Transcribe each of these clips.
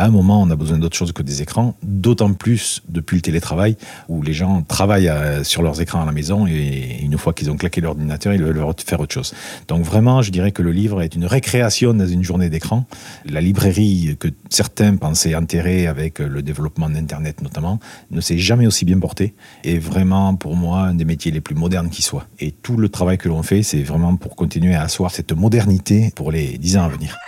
à un moment, on a besoin d'autre chose que des écrans, d'autant plus depuis le télétravail, où les gens travaillent euh, sur leurs écrans à la maison et une fois qu'ils ont claqué l'ordinateur, ils veulent faire autre chose. Donc vraiment, je dirais que le livre est une récréation dans une journée d'écran. La librairie que certains pensaient enterrer avec le développement d'Internet notamment, ne s'est jamais aussi bien portée et vraiment pour moi un des métiers les plus modernes qui soit. Et tout le travail que l'on fait, c'est vraiment pour continuer à asseoir cette modernité pour les dix ans à venir.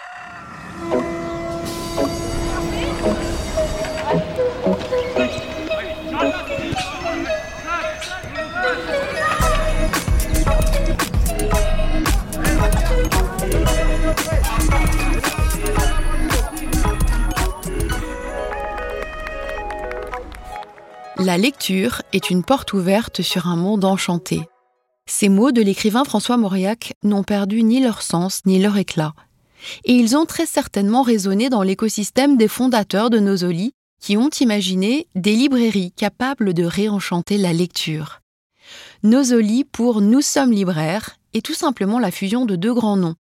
La lecture est une porte ouverte sur un monde enchanté. Ces mots de l'écrivain François Mauriac n'ont perdu ni leur sens ni leur éclat. Et ils ont très certainement résonné dans l'écosystème des fondateurs de Nosoli qui ont imaginé des librairies capables de réenchanter la lecture. Nosoli pour Nous sommes libraires est tout simplement la fusion de deux grands noms,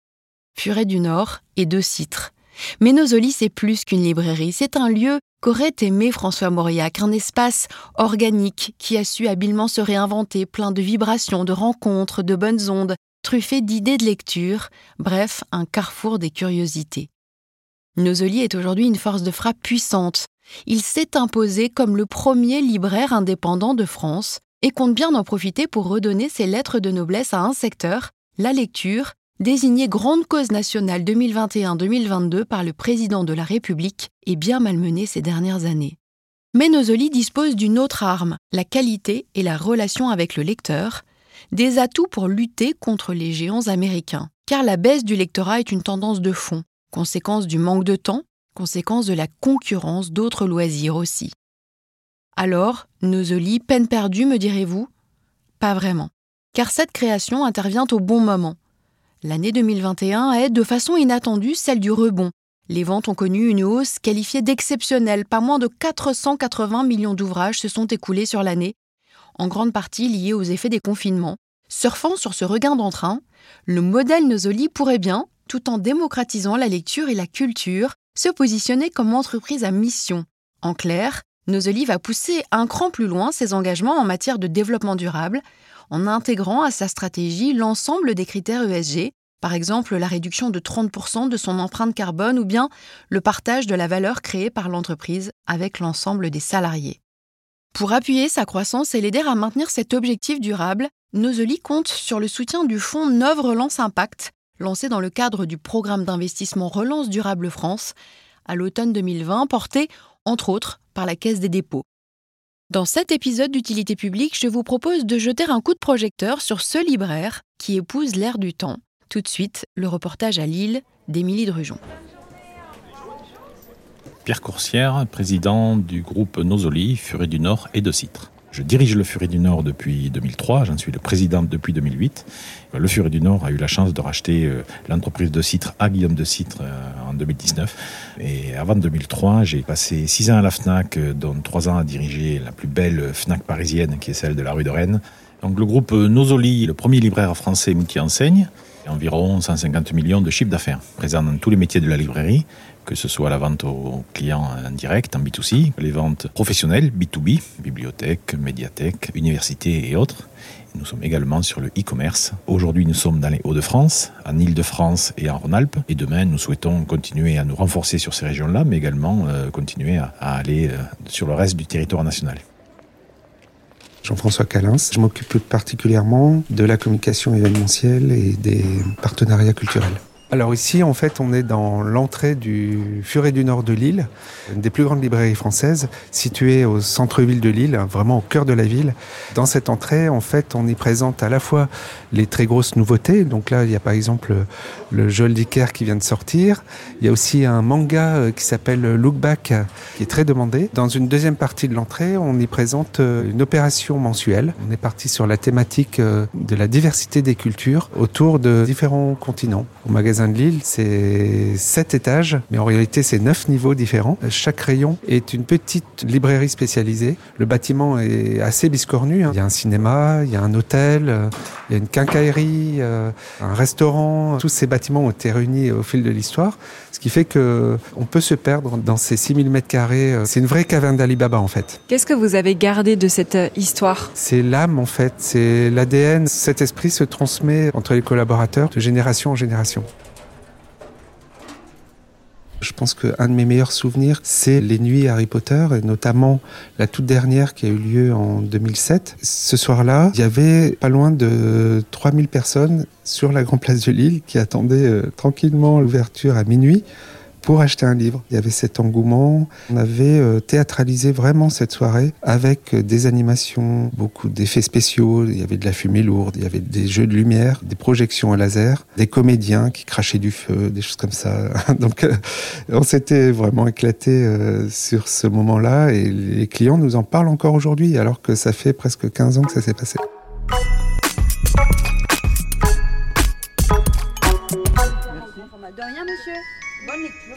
Furet du Nord et De Citre. Mais Nosoli, c'est plus qu'une librairie, c'est un lieu qu'aurait aimé François Mauriac, un espace organique qui a su habilement se réinventer, plein de vibrations, de rencontres, de bonnes ondes, truffé d'idées de lecture, bref, un carrefour des curiosités. Nosoli est aujourd'hui une force de frappe puissante. Il s'est imposé comme le premier libraire indépendant de France et compte bien en profiter pour redonner ses lettres de noblesse à un secteur, la lecture, désigné grande cause nationale 2021-2022 par le président de la République et bien malmené ces dernières années. Mais Nosoli dispose d'une autre arme, la qualité et la relation avec le lecteur, des atouts pour lutter contre les géants américains. Car la baisse du lectorat est une tendance de fond, conséquence du manque de temps, conséquence de la concurrence d'autres loisirs aussi. Alors, Nosoli, peine perdue, me direz-vous? Pas vraiment. Car cette création intervient au bon moment, L'année 2021 est de façon inattendue celle du rebond. Les ventes ont connu une hausse qualifiée d'exceptionnelle. Pas moins de 480 millions d'ouvrages se sont écoulés sur l'année, en grande partie liés aux effets des confinements. Surfant sur ce regain d'entrain, le modèle Nosoli pourrait bien, tout en démocratisant la lecture et la culture, se positionner comme entreprise à mission. En clair, Nosoli va pousser un cran plus loin ses engagements en matière de développement durable, en intégrant à sa stratégie l'ensemble des critères ESG, par exemple la réduction de 30% de son empreinte carbone ou bien le partage de la valeur créée par l'entreprise avec l'ensemble des salariés. Pour appuyer sa croissance et l'aider à maintenir cet objectif durable, Nosoli compte sur le soutien du fonds Neuve Relance Impact, lancé dans le cadre du programme d'investissement Relance Durable France à l'automne 2020, porté, entre autres, par la Caisse des dépôts. Dans cet épisode d'utilité publique, je vous propose de jeter un coup de projecteur sur ce libraire qui épouse l'ère du temps. Tout de suite, le reportage à Lille d'Émilie Drujon. Pierre Coursière, président du groupe Nosoli, Furet du Nord et de Citre. Je dirige le Furet du Nord depuis 2003, j'en suis le président depuis 2008. Le Furet du Nord a eu la chance de racheter euh, l'entreprise de Citre à Guillaume de Citre euh, en 2019. Et avant 2003, j'ai passé six ans à la FNAC, euh, dont trois ans à diriger la plus belle FNAC parisienne qui est celle de la rue de Rennes. Donc le groupe Nosoli, le premier libraire français multi-enseigne, environ 150 millions de chiffres d'affaires, présent dans tous les métiers de la librairie, que ce soit la vente aux clients en direct, en B2C, les ventes professionnelles, B2B, bibliothèques, médiathèques, universités et autres. Nous sommes également sur le e-commerce. Aujourd'hui, nous sommes dans les Hauts-de-France, en Ile-de-France et en Rhône-Alpes. Et demain, nous souhaitons continuer à nous renforcer sur ces régions-là, mais également euh, continuer à, aller euh, sur le reste du territoire national. Jean-François Calins. Je m'occupe particulièrement de la communication événementielle et des partenariats culturels. Alors ici, en fait, on est dans l'entrée du Furet du Nord de Lille, une des plus grandes librairies françaises, située au centre-ville de Lille, vraiment au cœur de la ville. Dans cette entrée, en fait, on y présente à la fois les très grosses nouveautés. Donc là, il y a par exemple le Joel Dicker qui vient de sortir. Il y a aussi un manga euh, qui s'appelle Look Back, qui est très demandé. Dans une deuxième partie de l'entrée, on y présente euh, une opération mensuelle. On est parti sur la thématique euh, de la diversité des cultures autour de différents continents. Au magasin magasin de Lille, c'est 7 étages, mais en réalité c'est 9 niveaux différents. Chaque rayon est une petite librairie spécialisée. Le bâtiment est assez biscornu. Hein. Il y a un cinéma, il y a un hôtel, il y a une quincaillerie, euh, un restaurant. Tous ces bâtiments ont été réunis au fil de l'histoire, ce qui fait que on peut se perdre dans ces 6000 mètres carrés. C'est une vraie caverne d'Alibaba en fait. Qu'est-ce que vous avez gardé de cette euh, histoire? C'est l'âme en fait, c'est l'ADN. Cet esprit se transmet entre les collaborateurs de génération en génération. Je pense qu'un de mes meilleurs souvenirs, c'est les nuits Harry Potter, et notamment la toute dernière qui a eu lieu en 2007. Ce soir-là, il y avait pas loin de 3000 personnes sur la Grande Place de Lille qui attendaient euh, tranquillement l'ouverture à minuit pour acheter un livre. Il y avait cet engouement. On avait euh, théâtralisé vraiment cette soirée avec euh, des animations, beaucoup d'effets spéciaux. Il y avait de la fumée lourde, il y avait des jeux de lumière, des projections à laser, des comédiens qui crachaient du feu, des choses comme ça. Donc, euh, on s'était vraiment éclaté sur ce moment-là et les clients nous en parlent encore aujourd'hui alors que ça fait presque 15 ans que ça s'est passé.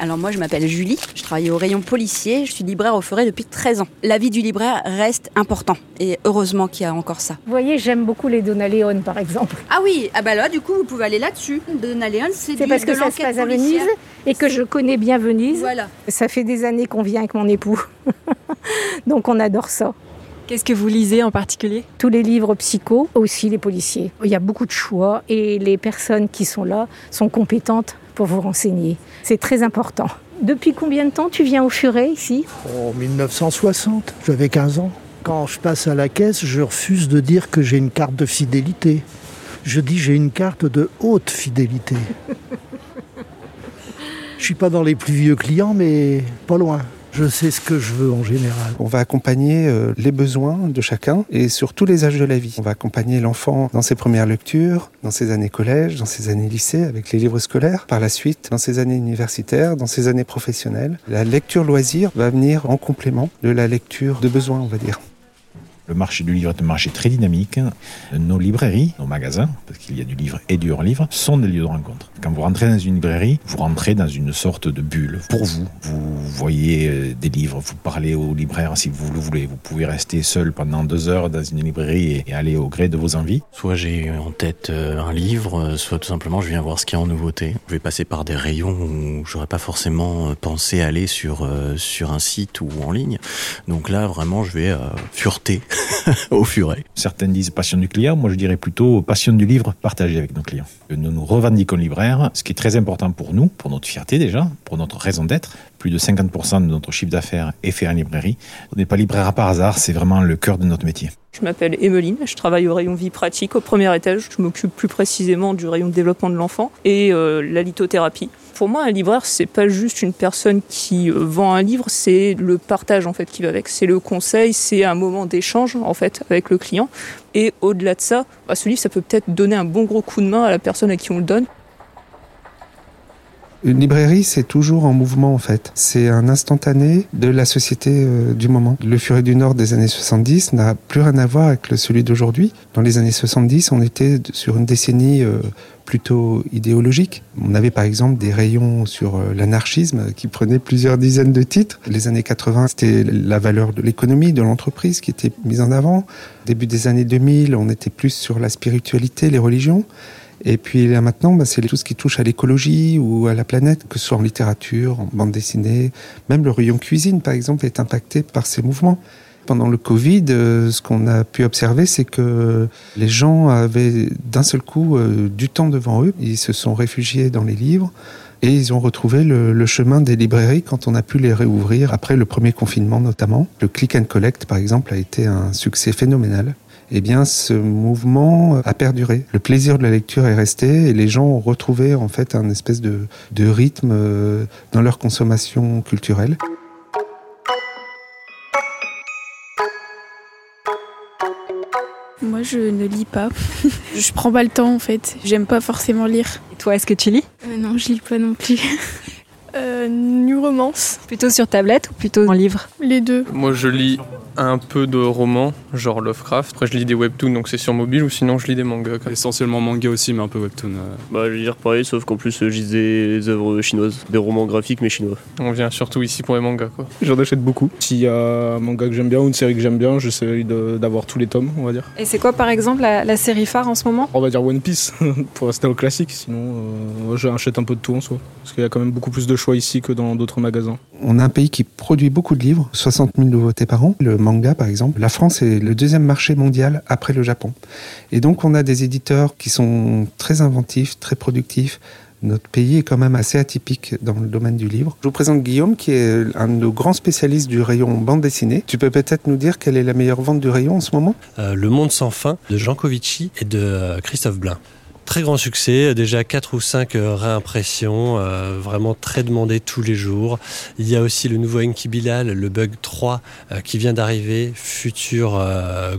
Alors moi je m'appelle Julie, je travaille au rayon policier, je suis libraire au Forêt depuis 13 ans. La vie du libraire reste important et heureusement qu'il y a encore ça. Vous voyez, j'aime beaucoup les Donaleon par exemple. Ah oui, ah bah là du coup vous pouvez aller là-dessus. Donaleon c'est C'est parce que ça se passe à Venise et que je connais bien Venise. Voilà. Ça fait des années qu'on vient avec mon époux. Donc on adore ça. Qu'est-ce que vous lisez en particulier? Tous les livres psycho, aussi les policiers. Il y a beaucoup de choix et les personnes qui sont là sont compétentes pour vous renseigner. C'est très important. Depuis combien de temps tu viens au Furet ici? En 1960, j'avais 15 ans. Quand je passe à la caisse, je refuse de dire que j'ai une carte de fidélité. Je dis j'ai une carte de haute fidélité. je suis pas dans les plus vieux clients, mais pas loin. Je sais ce que je veux en général. On va accompagner euh, les besoins de chacun et sur tous les âges de la vie. On va accompagner l'enfant dans ses premières lectures, dans ses années collège, dans ses années lycée avec les livres scolaires. Par la suite, dans ses années universitaires, dans ses années professionnelles. La lecture loisir va venir en complément de la lecture de besoin, on va dire. Le marché du livre est un marché très dynamique. Nos librairies, nos magasins, parce qu'il y a du livre et du hors-livre, sont des lieux de rencontre. Quand vous rentrez dans une librairie, vous rentrez dans une sorte de bulle. Pour vous, vous voyez euh, des livres, vous parlez au libraire si vous le voulez. Vous pouvez rester seul pendant deux heures dans une librairie et aller au gré de vos envies. Soit j'ai en tête euh, un livre, soit tout simplement je viens voir ce qu'il y a en nouveauté. Je vais passer par des rayons où j'aurais pas forcément euh, pensé aller sur, sur un site ou en ligne. Donc là, vraiment, je vais fureter au furet. Certains disent passion du client, moi je dirais plutôt passion du livre partagé avec nos clients. Nous nous revendiquons libraires, ce qui est très important pour nous, pour notre fierté déjà, pour notre raison d'être. Plus de 50% de notre chiffre d'affaires est fait en librairie. On n'est pas libraire par hasard, c'est vraiment le cœur de notre métier. Je m'appelle Emeline, je travaille au rayon vie pratique au premier étage. Je m'occupe plus précisément du rayon développement de l'enfant et euh, la lithothérapie. Pour moi, un libraire, c'est pas juste une personne qui euh, vend un livre, c'est le partage en fait qui va avec. C'est le conseil, c'est un moment d'échange en fait avec le client. Et au-delà de ça, bah, ce livre, ça peut peut-être donner un bon gros coup de main à la personne à qui on le donne. Une librairie, c'est toujours en mouvement en fait. C'est un instantané de la société euh, du moment. Le Furet du Nord des années 70 n'a plus rien à voir avec celui d'aujourd'hui. Dans les années 70, on était sur une décennie euh, plutôt idéologique. On avait par exemple des rayons sur euh, l'anarchisme qui prenaient plusieurs dizaines de titres. Les années 80, c'était la valeur de l'économie, de l'entreprise qui était mise en avant. Début des années 2000, on était plus sur la spiritualité, les religions. Et puis là maintenant, bah, c'est tout ce qui touche à l'écologie ou à la planète, que ce soit en littérature, en bande dessinée, même le rayon cuisine par exemple est impacté par ces mouvements. Pendant le Covid, euh, ce qu'on a pu observer, c'est que les gens avaient d'un seul coup euh, du temps devant eux. Ils se sont réfugiés dans les livres et ils ont retrouvé le, le, chemin des librairies quand on a pu les réouvrir après le premier confinement notamment. Le click and collect, par exemple, a été un succès phénoménal eh bien, ce mouvement a perduré. Le plaisir de la lecture est resté et les gens ont retrouvé en fait un espèce de, de rythme euh, dans leur consommation culturelle. Moi, je ne lis pas. je prends pas le temps en fait. J'aime pas forcément lire. Et toi, est-ce que tu lis? Euh, Non, je lis pas non plus. euh, nu romance. Plutôt sur tablette ou plutôt en livre? Les deux. Moi, je lis un peu de romans, genre Lovecraft. Après, je lis des webtoons, donc c'est sur mobile, ou sinon je lis des mangas. Essentiellement manga aussi, mais un peu webtoon. Bah, je vais dire pareil, sauf qu'en plus, je lis des œuvres chinoises, des romans graphiques, mais chinois. On vient surtout ici pour les mangas, quoi. J'en achète beaucoup. S'il y a un manga que j'aime bien ou une série que j'aime bien, j'essaie d'avoir tous les tomes, on va dire. Et c'est quoi, par exemple, la, série phare en ce moment? On va dire One Piece, pour rester au classique. Sinon, euh, j'achète un peu de tout en soi. Parce qu'il y a quand même beaucoup plus de choix ici que dans d'autres magasins. On a un pays qui produit beaucoup de livres, 60 000 nouveautés par an. Le manga, par exemple, la France est le deuxième marché mondial après le Japon. Et donc, on a des éditeurs qui sont très inventifs, très productifs. Notre pays est quand même assez atypique dans le domaine du livre. Je vous présente Guillaume, qui est un de nos grands spécialistes du rayon bande dessinée. Tu peux peut-être nous dire quelle est la meilleure vente du rayon en ce moment? Euh, Le Monde sans fin de Jean Covici et de euh, Christophe Blain. Très grand succès, déjà 4 ou 5 euh, réimpressions, euh, vraiment très demandé tous les jours. Il y a aussi le nouveau Enki Bilal, le Bug 3 euh, qui vient d'arriver, futur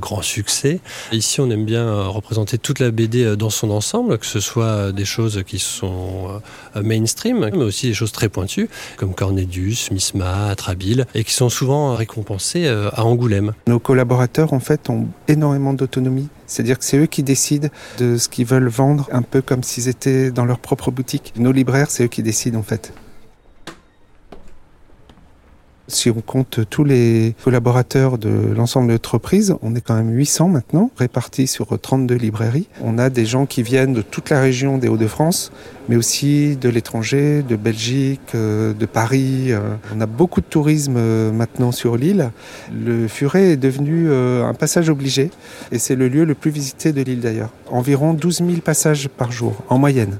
grand succès. Ici on aime bien représenter toute la BD dans son ensemble, que ce soit des choses qui sont mainstream, mais aussi des choses très pointues, comme Cornelius, Misma, Trabil, et qui sont souvent récompensées à Angoulême. Nos collaborateurs en fait ont énormément d'autonomie c'est-à-dire que c'est eux qui décident de ce qu'ils veulent vendre, un peu comme s'ils étaient dans leur propre boutique. Nos libraires, c'est eux qui décident en fait. Si on compte tous les collaborateurs de l'ensemble de l'entreprise, on est quand même 800 maintenant, répartis sur 32 librairies. On a des gens qui viennent de toute la région des Hauts-de-France, mais aussi de l'étranger, de Belgique, euh, de Paris. Euh. On a beaucoup de tourisme euh, maintenant sur l'île. Le Furet est devenu un passage obligé et c'est le lieu le plus visité de l'île d'ailleurs. Environ 12 000 passages par jour en moyenne.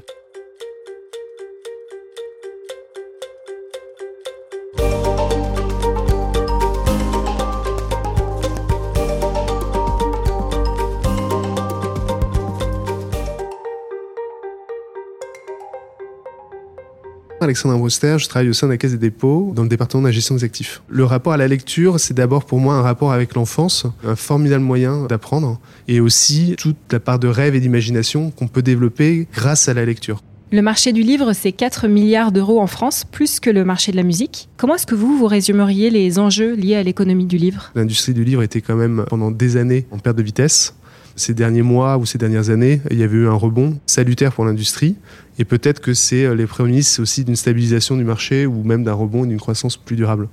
Alexandre Broster, je travaille au sein de la Caisse des dépôts dans le département de la gestion des actifs. Le rapport à la lecture, c'est d'abord pour moi un rapport avec l'enfance, un formidable moyen d'apprendre et aussi toute la part de rêve et d'imagination qu'on peut développer grâce à la lecture. Le marché du livre, c'est 4 milliards d'euros en France, plus que le marché de la musique. Comment est-ce que vous, vous résumeriez les enjeux liés à l'économie du livre? L'industrie du livre était quand même pendant des années en perte de vitesse ces derniers mois ou ces dernières années, il y avait eu un rebond salutaire pour l'industrie. Et peut-être que c'est euh, les prémices aussi d'une stabilisation du marché ou même d'un rebond et d'une croissance plus durable.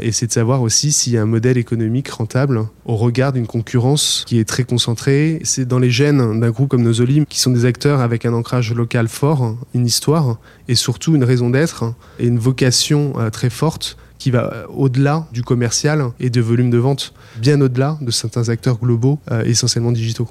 Et c'est de savoir aussi s'il y a un modèle économique rentable au regard d'une concurrence qui est très concentrée. C'est dans les gènes d'un groupe comme Nozolim qui sont des acteurs avec un ancrage local fort, une histoire et surtout une raison d'être et une vocation euh, très forte qui va euh, au-delà du commercial et de volume de vente, bien au-delà de certains acteurs globaux, euh, essentiellement digitaux.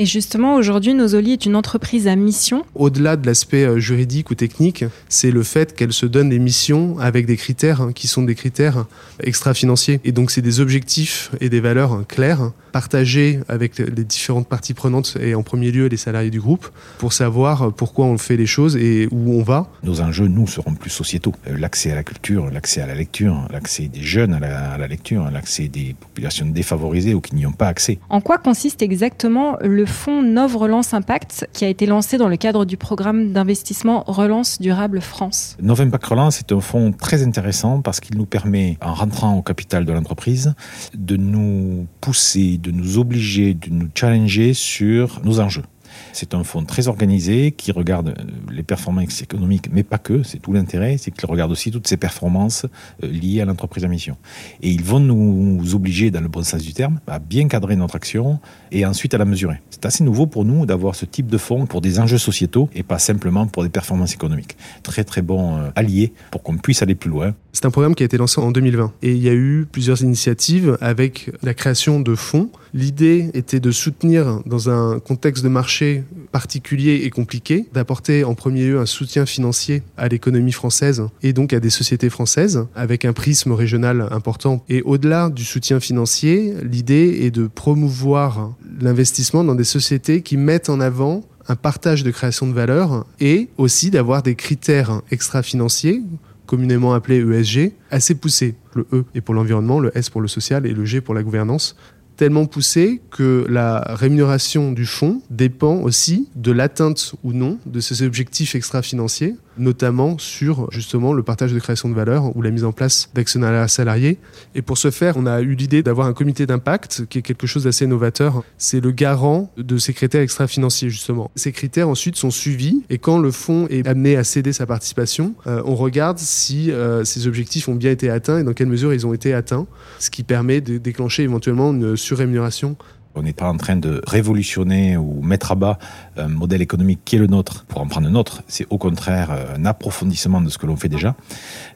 Et justement, aujourd'hui, Nozoli est une entreprise à mission. Au-delà de l'aspect euh, juridique ou technique, c'est le fait qu'elle se donne des missions avec des critères hein, qui sont des critères extra-financiers. Et donc, c'est des objectifs et des valeurs claires, partagées avec les différentes parties prenantes et en premier lieu les salariés du groupe, pour savoir pourquoi on fait les choses et où on va. Nos enjeux, nous, seront plus sociétaux. Euh, l'accès à la culture, l'accès à la lecture, l'accès des jeunes à la, à la lecture, l'accès des populations défavorisées ou qui n'y ont pas accès. En quoi consiste exactement le fonds Nov Relance Impact qui a été lancé dans le cadre du programme d'investissement Relance Durable France. Nov Impact Relance est un fonds très intéressant parce qu'il nous permet, en rentrant au capital de l'entreprise, de nous pousser, de nous obliger, de nous challenger sur nos enjeux. C'est un fonds très organisé qui regarde euh, les performances économiques, mais pas que. C'est tout l'intérêt, c'est qu'il regarde aussi toutes ces performances euh, liées à l'entreprise en mission. Et ils vont nous obliger, dans le bon sens du terme, à bien cadrer notre action et ensuite à la mesurer. C'est assez nouveau pour nous d'avoir ce type de fonds pour des enjeux sociétaux et pas simplement pour des performances économiques. Très très bon euh, allié pour qu'on puisse aller plus loin. C'est un programme qui a été lancé en 2020 et il y a eu plusieurs initiatives avec la création de fonds. L'idée était de soutenir dans un contexte de marché particulier et compliqué, d'apporter en premier lieu un soutien financier à l'économie française et donc à des sociétés françaises avec un prisme régional important. Et au-delà du soutien financier, l'idée est de promouvoir l'investissement dans des sociétés qui mettent en avant un partage de création de valeur et aussi d'avoir des critères extra-financiers communément appelés ESG, assez poussés. Le E est pour l'environnement, le S pour le social et le G pour la gouvernance, tellement poussé que la rémunération du fonds dépend aussi de l'atteinte ou non de ces objectifs extra-financiers notamment sur justement le partage de création de valeur ou la mise en place d'actionnariat salarié. Et pour ce faire, on a eu l'idée d'avoir un comité d'impact qui est quelque chose d'assez novateur. C'est le garant de ces critères extra-financiers justement. Ces critères ensuite sont suivis et quand le fonds est amené à céder sa participation, euh, on regarde si euh, ces objectifs ont bien été atteints et dans quelle mesure ils ont été atteints, ce qui permet de déclencher éventuellement une surrémunération on n'est pas en train de révolutionner ou mettre à bas un modèle économique qui est le nôtre pour en prendre un autre. C'est au contraire un approfondissement de ce que l'on fait déjà.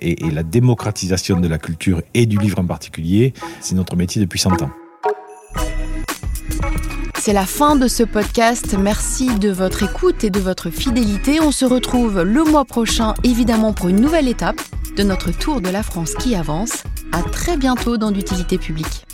Et, la démocratisation de la culture et du livre en particulier, c'est notre métier depuis 100 ans. C'est la fin de ce podcast. Merci de votre écoute et de votre fidélité. On se retrouve le mois prochain, évidemment, pour une nouvelle étape de notre tour de la France qui avance. À très bientôt dans l'utilité publique.